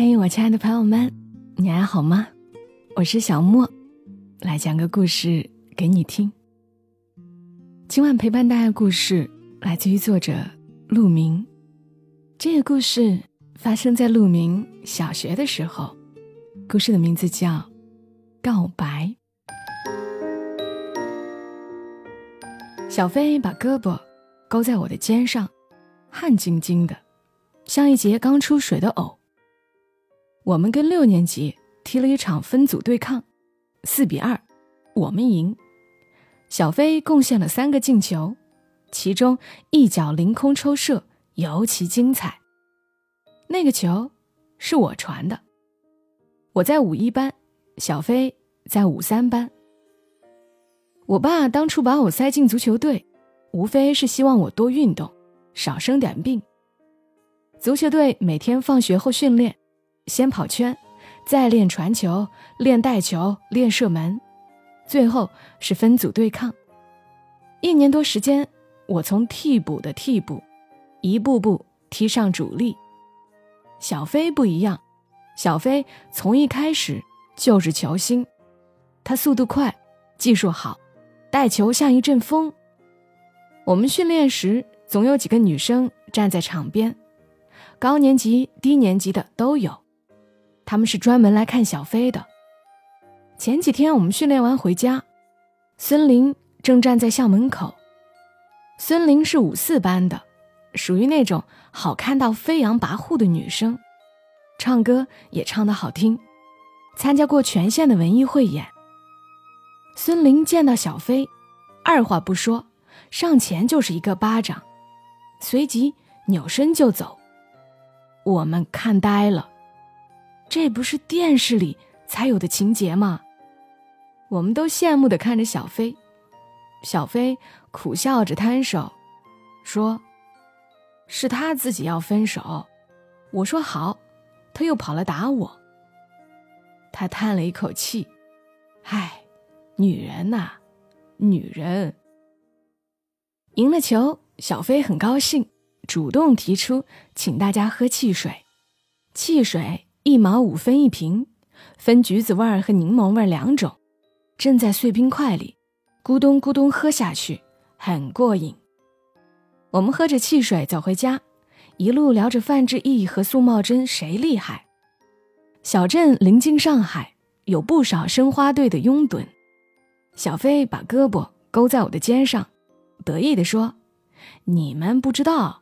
嘿，我亲爱的朋友们，你还好吗？我是小莫，来讲个故事给你听。今晚陪伴大家的故事来自于作者陆明。这个故事发生在陆明小学的时候，故事的名字叫《告白》。小飞把胳膊勾在我的肩上，汗津津的，像一节刚出水的藕。我们跟六年级踢了一场分组对抗，四比二，我们赢。小飞贡献了三个进球，其中一脚凌空抽射尤其精彩。那个球是我传的。我在五一班，小飞在五三班。我爸当初把我塞进足球队，无非是希望我多运动，少生点病。足球队每天放学后训练。先跑圈，再练传球、练带球、练射门，最后是分组对抗。一年多时间，我从替补的替补，一步步踢上主力。小飞不一样，小飞从一开始就是球星，他速度快，技术好，带球像一阵风。我们训练时，总有几个女生站在场边，高年级、低年级的都有。他们是专门来看小飞的。前几天我们训练完回家，孙玲正站在校门口。孙玲是五四班的，属于那种好看到飞扬跋扈的女生，唱歌也唱得好听，参加过全县的文艺汇演。孙玲见到小飞，二话不说，上前就是一个巴掌，随即扭身就走。我们看呆了。这不是电视里才有的情节吗？我们都羡慕的看着小飞，小飞苦笑着摊手，说：“是他自己要分手。”我说：“好。”他又跑来打我。他叹了一口气：“唉，女人呐，女人。”赢了球，小飞很高兴，主动提出请大家喝汽水，汽水。一毛五分一瓶，分橘子味儿和柠檬味儿两种，正在碎冰块里，咕咚咕咚喝下去，很过瘾。我们喝着汽水走回家，一路聊着范志毅和苏茂贞谁厉害。小镇临近上海，有不少申花队的拥趸。小飞把胳膊勾在我的肩上，得意地说：“你们不知道，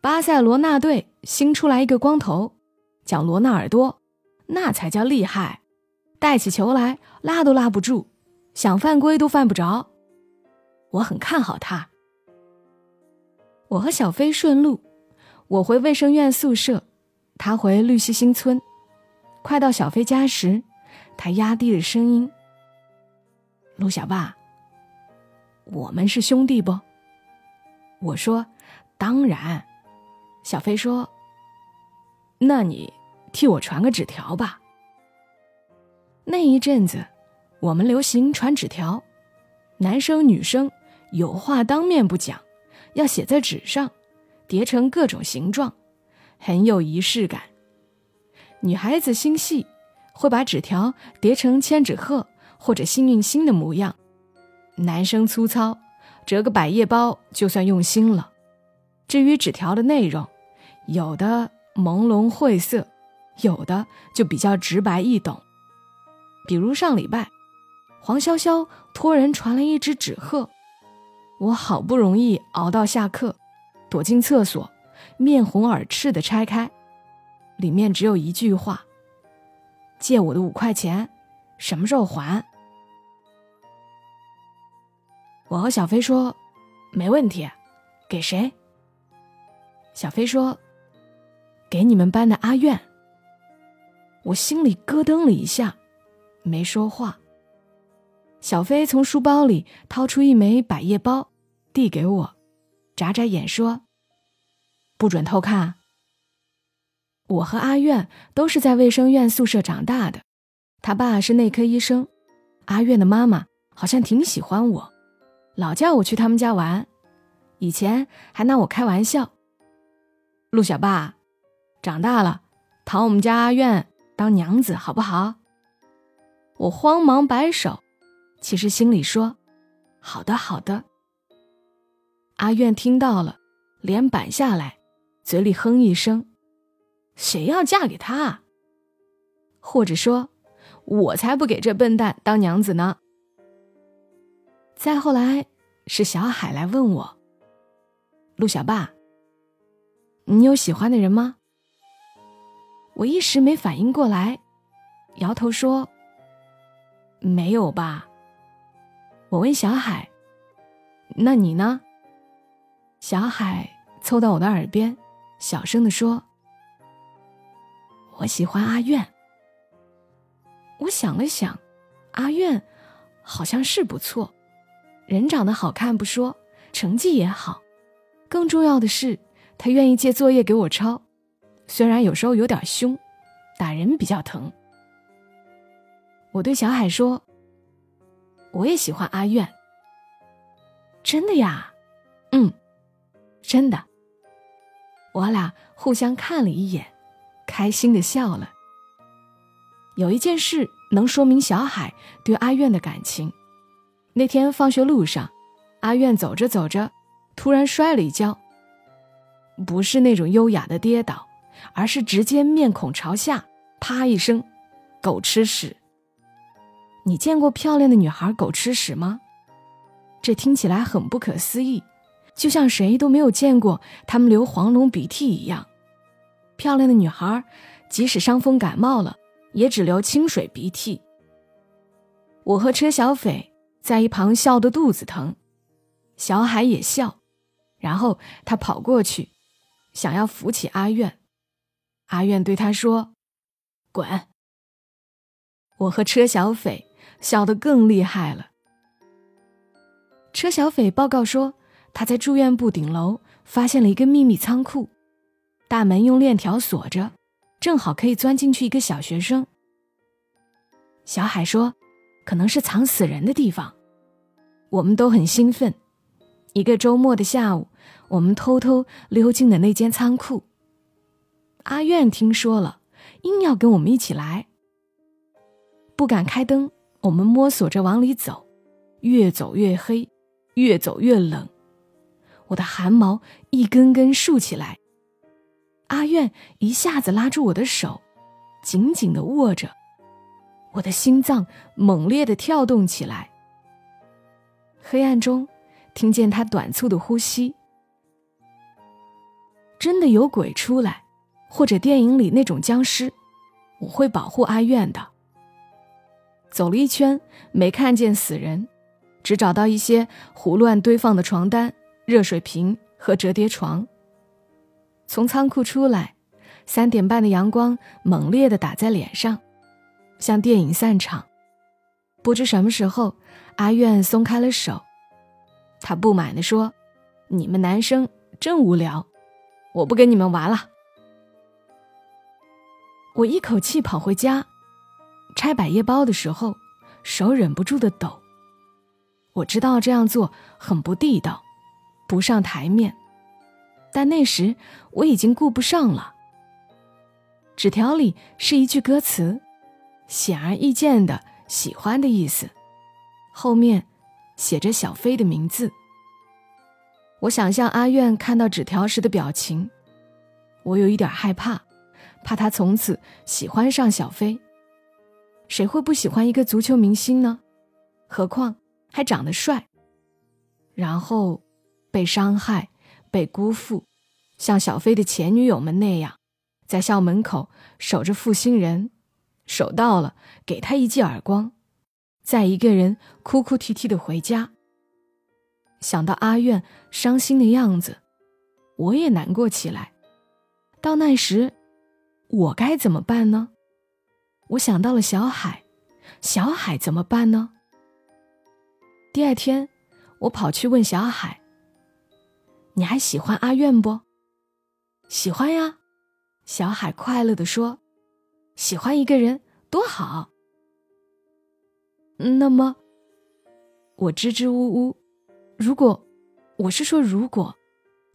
巴塞罗那队新出来一个光头。”叫罗纳尔多，那才叫厉害，带起球来拉都拉不住，想犯规都犯不着。我很看好他。我和小飞顺路，我回卫生院宿舍，他回绿溪新村。快到小飞家时，他压低了声音：“陆小爸，我们是兄弟不？”我说：“当然。”小飞说。那你替我传个纸条吧。那一阵子，我们流行传纸条，男生女生有话当面不讲，要写在纸上，叠成各种形状，很有仪式感。女孩子心细，会把纸条叠成千纸鹤或者幸运星的模样；男生粗糙，折个百叶包就算用心了。至于纸条的内容，有的。朦胧晦涩，有的就比较直白易懂。比如上礼拜，黄潇潇托人传了一只纸鹤，我好不容易熬到下课，躲进厕所，面红耳赤的拆开，里面只有一句话：“借我的五块钱，什么时候还？”我和小飞说：“没问题，给谁？”小飞说。给你们班的阿苑，我心里咯噔了一下，没说话。小飞从书包里掏出一枚百叶包，递给我，眨眨眼说：“不准偷看。”我和阿苑都是在卫生院宿舍长大的，他爸是内科医生，阿苑的妈妈好像挺喜欢我，老叫我去他们家玩，以前还拿我开玩笑。陆小爸。长大了，讨我们家阿苑当娘子，好不好？”我慌忙摆手，其实心里说：“好的，好的。”阿苑听到了，脸板下来，嘴里哼一声：“谁要嫁给他？或者说，我才不给这笨蛋当娘子呢。”再后来，是小海来问我：“陆小爸，你有喜欢的人吗？”我一时没反应过来，摇头说。没有吧？我问小海：“那你呢？”小海凑到我的耳边，小声的说：“我喜欢阿苑。”我想了想，阿苑好像是不错，人长得好看不说，成绩也好，更重要的是他愿意借作业给我抄，虽然有时候有点凶，打人比较疼。我对小海说：“我也喜欢阿苑。”真的呀？嗯，真的。我俩互相看了一眼，开心的笑了。有一件事能说明小海对阿苑的感情。那天放学路上，阿苑走着走着，突然摔了一跤。不是那种优雅的跌倒，而是直接面孔朝下，啪一声，狗吃屎。你见过漂亮的女孩狗吃屎吗？这听起来很不可思议，就像谁都没有见过她们流黄龙鼻涕一样。漂亮的女孩，即使伤风感冒了，也只流清水鼻涕。我和车小斐在一旁笑得肚子疼，小海也笑，然后他跑过去，想要扶起阿苑。阿苑对他说：“滚。”我和车小斐。笑得更厉害了。车小斐报告说，他在住院部顶楼发现了一个秘密仓库，大门用链条锁着，正好可以钻进去一个小学生。小海说，可能是藏死人的地方。我们都很兴奋。一个周末的下午，我们偷偷溜进了那间仓库。阿苑听说了，硬要跟我们一起来，不敢开灯。我们摸索着往里走，越走越黑，越走越冷，我的汗毛一根根竖起来。阿苑一下子拉住我的手，紧紧的握着，我的心脏猛烈的跳动起来。黑暗中，听见他短促的呼吸。真的有鬼出来，或者电影里那种僵尸，我会保护阿苑的。走了一圈，没看见死人，只找到一些胡乱堆放的床单、热水瓶和折叠床。从仓库出来，三点半的阳光猛烈地打在脸上，像电影散场。不知什么时候，阿苑松开了手，他不满地说：“你们男生真无聊，我不跟你们玩了。”我一口气跑回家。拆百叶包的时候，手忍不住的抖。我知道这样做很不地道，不上台面，但那时我已经顾不上了。纸条里是一句歌词，显而易见的喜欢的意思，后面写着小飞的名字。我想象阿苑看到纸条时的表情，我有一点害怕，怕他从此喜欢上小飞。谁会不喜欢一个足球明星呢？何况还长得帅。然后被伤害、被辜负，像小飞的前女友们那样，在校门口守着负心人，守到了给他一记耳光，再一个人哭哭啼啼的回家。想到阿苑伤心的样子，我也难过起来。到那时，我该怎么办呢？我想到了小海，小海怎么办呢？第二天，我跑去问小海：“你还喜欢阿苑不？”“喜欢呀。”小海快乐的说：“喜欢一个人多好。”那么，我支支吾吾：“如果，我是说如果，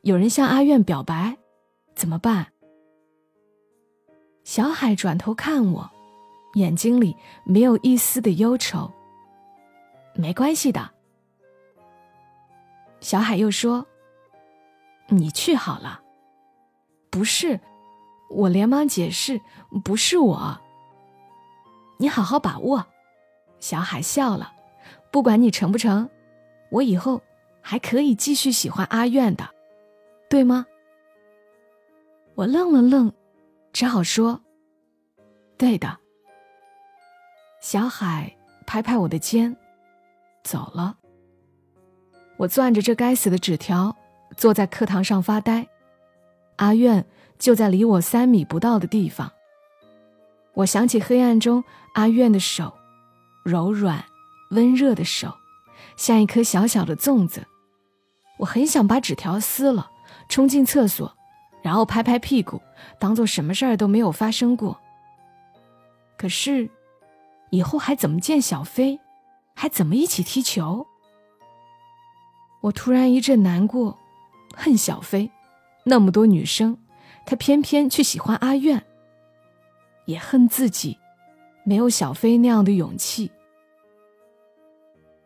有人向阿苑表白，怎么办？”小海转头看我，眼睛里没有一丝的忧愁。没关系的。小海又说：“你去好了。”不是，我连忙解释：“不是我。”你好好把握。小海笑了，不管你成不成，我以后还可以继续喜欢阿苑的，对吗？我愣了愣，只好说：“对的。”小海拍拍我的肩，走了。我攥着这该死的纸条，坐在课堂上发呆。阿苑就在离我三米不到的地方。我想起黑暗中阿苑的手，柔软、温热的手，像一颗小小的粽子。我很想把纸条撕了，冲进厕所，然后拍拍屁股，当做什么事儿都没有发生过。可是，以后还怎么见小飞，还怎么一起踢球？我突然一阵难过，恨小飞，那么多女生，他偏偏去喜欢阿苑。也恨自己，没有小飞那样的勇气。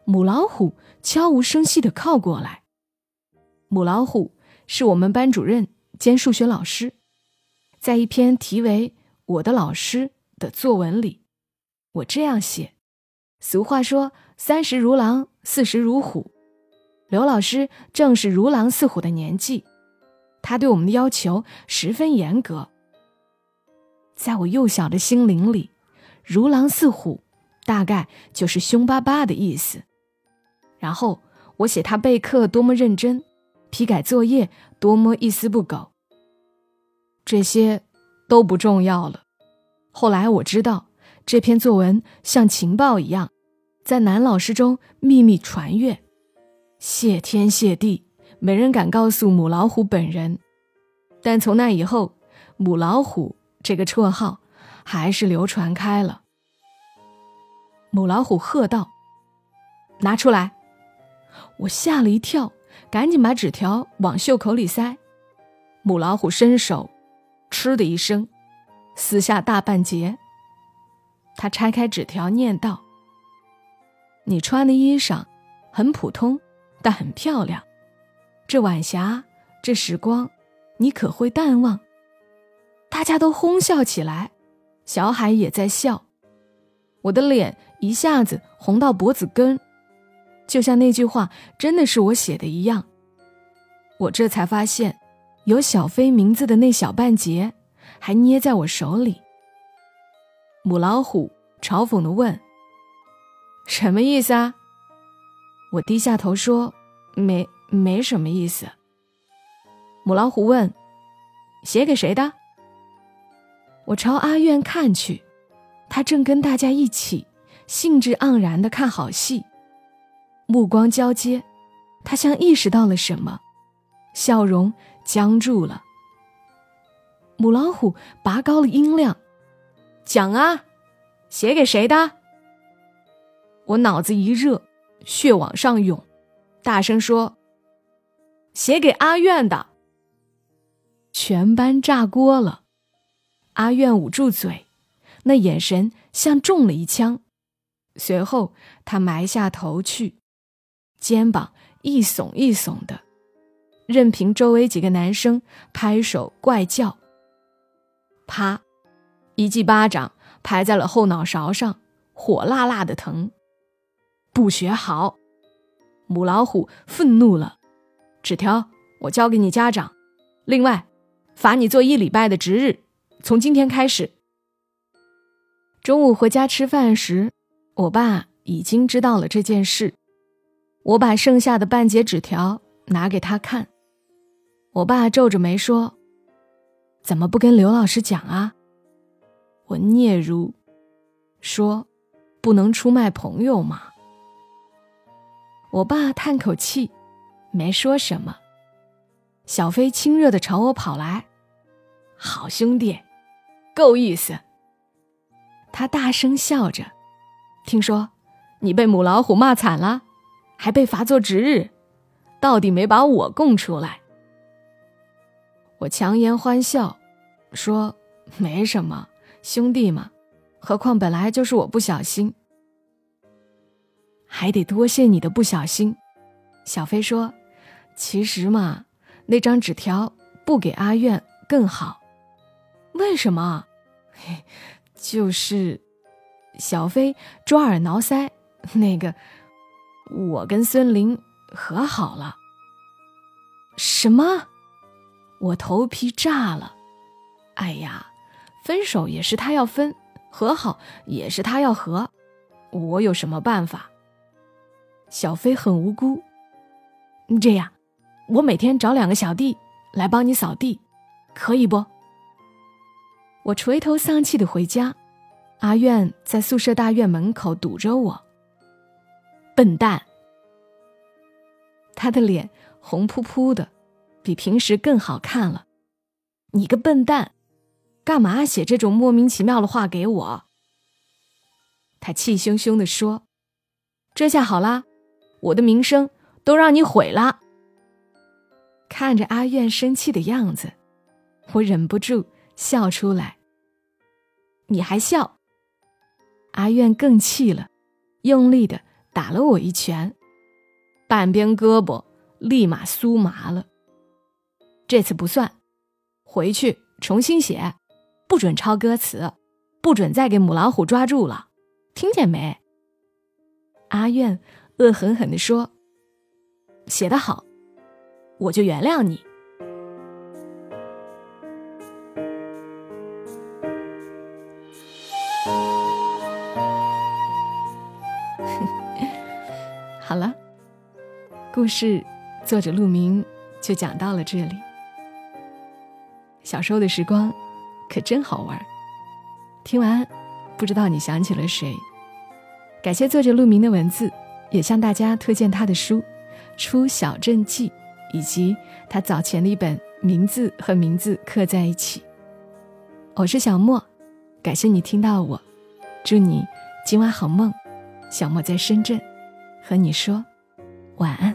母老虎悄无声息的靠过来。母老虎是我们班主任兼数学老师，在一篇题为《我的老师》的作文里，我这样写：俗话说“三十如狼，四十如虎”，刘老师正是如狼似虎的年纪，他对我们的要求十分严格。在我幼小的心灵里，如狼似虎，大概就是凶巴巴的意思。然后我写他备课多么认真，批改作业多么一丝不苟。这些都不重要了。后来我知道，这篇作文像情报一样，在男老师中秘密传阅。谢天谢地，没人敢告诉母老虎本人。但从那以后，母老虎。这个绰号还是流传开了。母老虎喝道：“拿出来！”我吓了一跳，赶紧把纸条往袖口里塞。母老虎伸手，嗤的一声，撕下大半截。他拆开纸条，念道：“你穿的衣裳很普通，但很漂亮。这晚霞，这时光，你可会淡忘？”大家都哄笑起来，小海也在笑，我的脸一下子红到脖子根，就像那句话真的是我写的一样。我这才发现，有小飞名字的那小半截还捏在我手里。母老虎嘲讽的问：“什么意思啊？”我低下头说：“没，没什么意思。”母老虎问：“写给谁的？”我朝阿苑看去，他正跟大家一起兴致盎然的看好戏，目光交接，他像意识到了什么，笑容僵住了。母老虎拔高了音量：“讲啊，写给谁的？”我脑子一热，血往上涌，大声说：“写给阿苑的。”全班炸锅了。阿苑捂住嘴，那眼神像中了一枪。随后，他埋下头去，肩膀一耸一耸的，任凭周围几个男生拍手怪叫。啪，一记巴掌拍在了后脑勺上，火辣辣的疼。不学好，母老虎愤怒了。纸条我交给你家长，另外，罚你做一礼拜的值日。从今天开始，中午回家吃饭时，我爸已经知道了这件事。我把剩下的半截纸条拿给他看，我爸皱着眉说：“怎么不跟刘老师讲啊？”我嗫嚅说：“不能出卖朋友嘛。”我爸叹口气，没说什么。小飞亲热的朝我跑来：“好兄弟。”够意思。他大声笑着，听说你被母老虎骂惨了，还被罚做值日，到底没把我供出来。我强颜欢笑，说没什么，兄弟嘛，何况本来就是我不小心，还得多谢你的不小心。小飞说：“其实嘛，那张纸条不给阿苑更好。为什么？嘿就是。”小飞抓耳挠腮，那个，我跟孙林和好了。什么？我头皮炸了。哎呀，分手也是他要分，和好也是他要和，我有什么办法？小飞很无辜。这样，我每天找两个小弟来帮你扫地，可以不？我垂头丧气的回家。阿苑在宿舍大院门口堵着我。笨蛋！他的脸红扑扑的，比平时更好看了。你个笨蛋，干嘛写这种莫名其妙的话给我？他气汹汹地说：“这下好啦，我的名声都让你毁了。”看着阿苑生气的样子，我忍不住笑出来。你还笑？阿苑更气了，用力的打了我一拳，半边胳膊立马酥麻了。这次不算，回去重新写，不准抄歌词，不准再给母老虎抓住了，听见没？阿苑恶狠狠地说：“写得好，我就原谅你。”故事作者陆明就讲到了这里。小时候的时光可真好玩，听完不知道你想起了谁？感谢作者陆明的文字，也向大家推荐他的书《出小镇记》，以及他早前的一本《名字和名字刻在一起》。我是小莫，感谢你听到我，祝你今晚好梦。小莫在深圳。和你说晚安。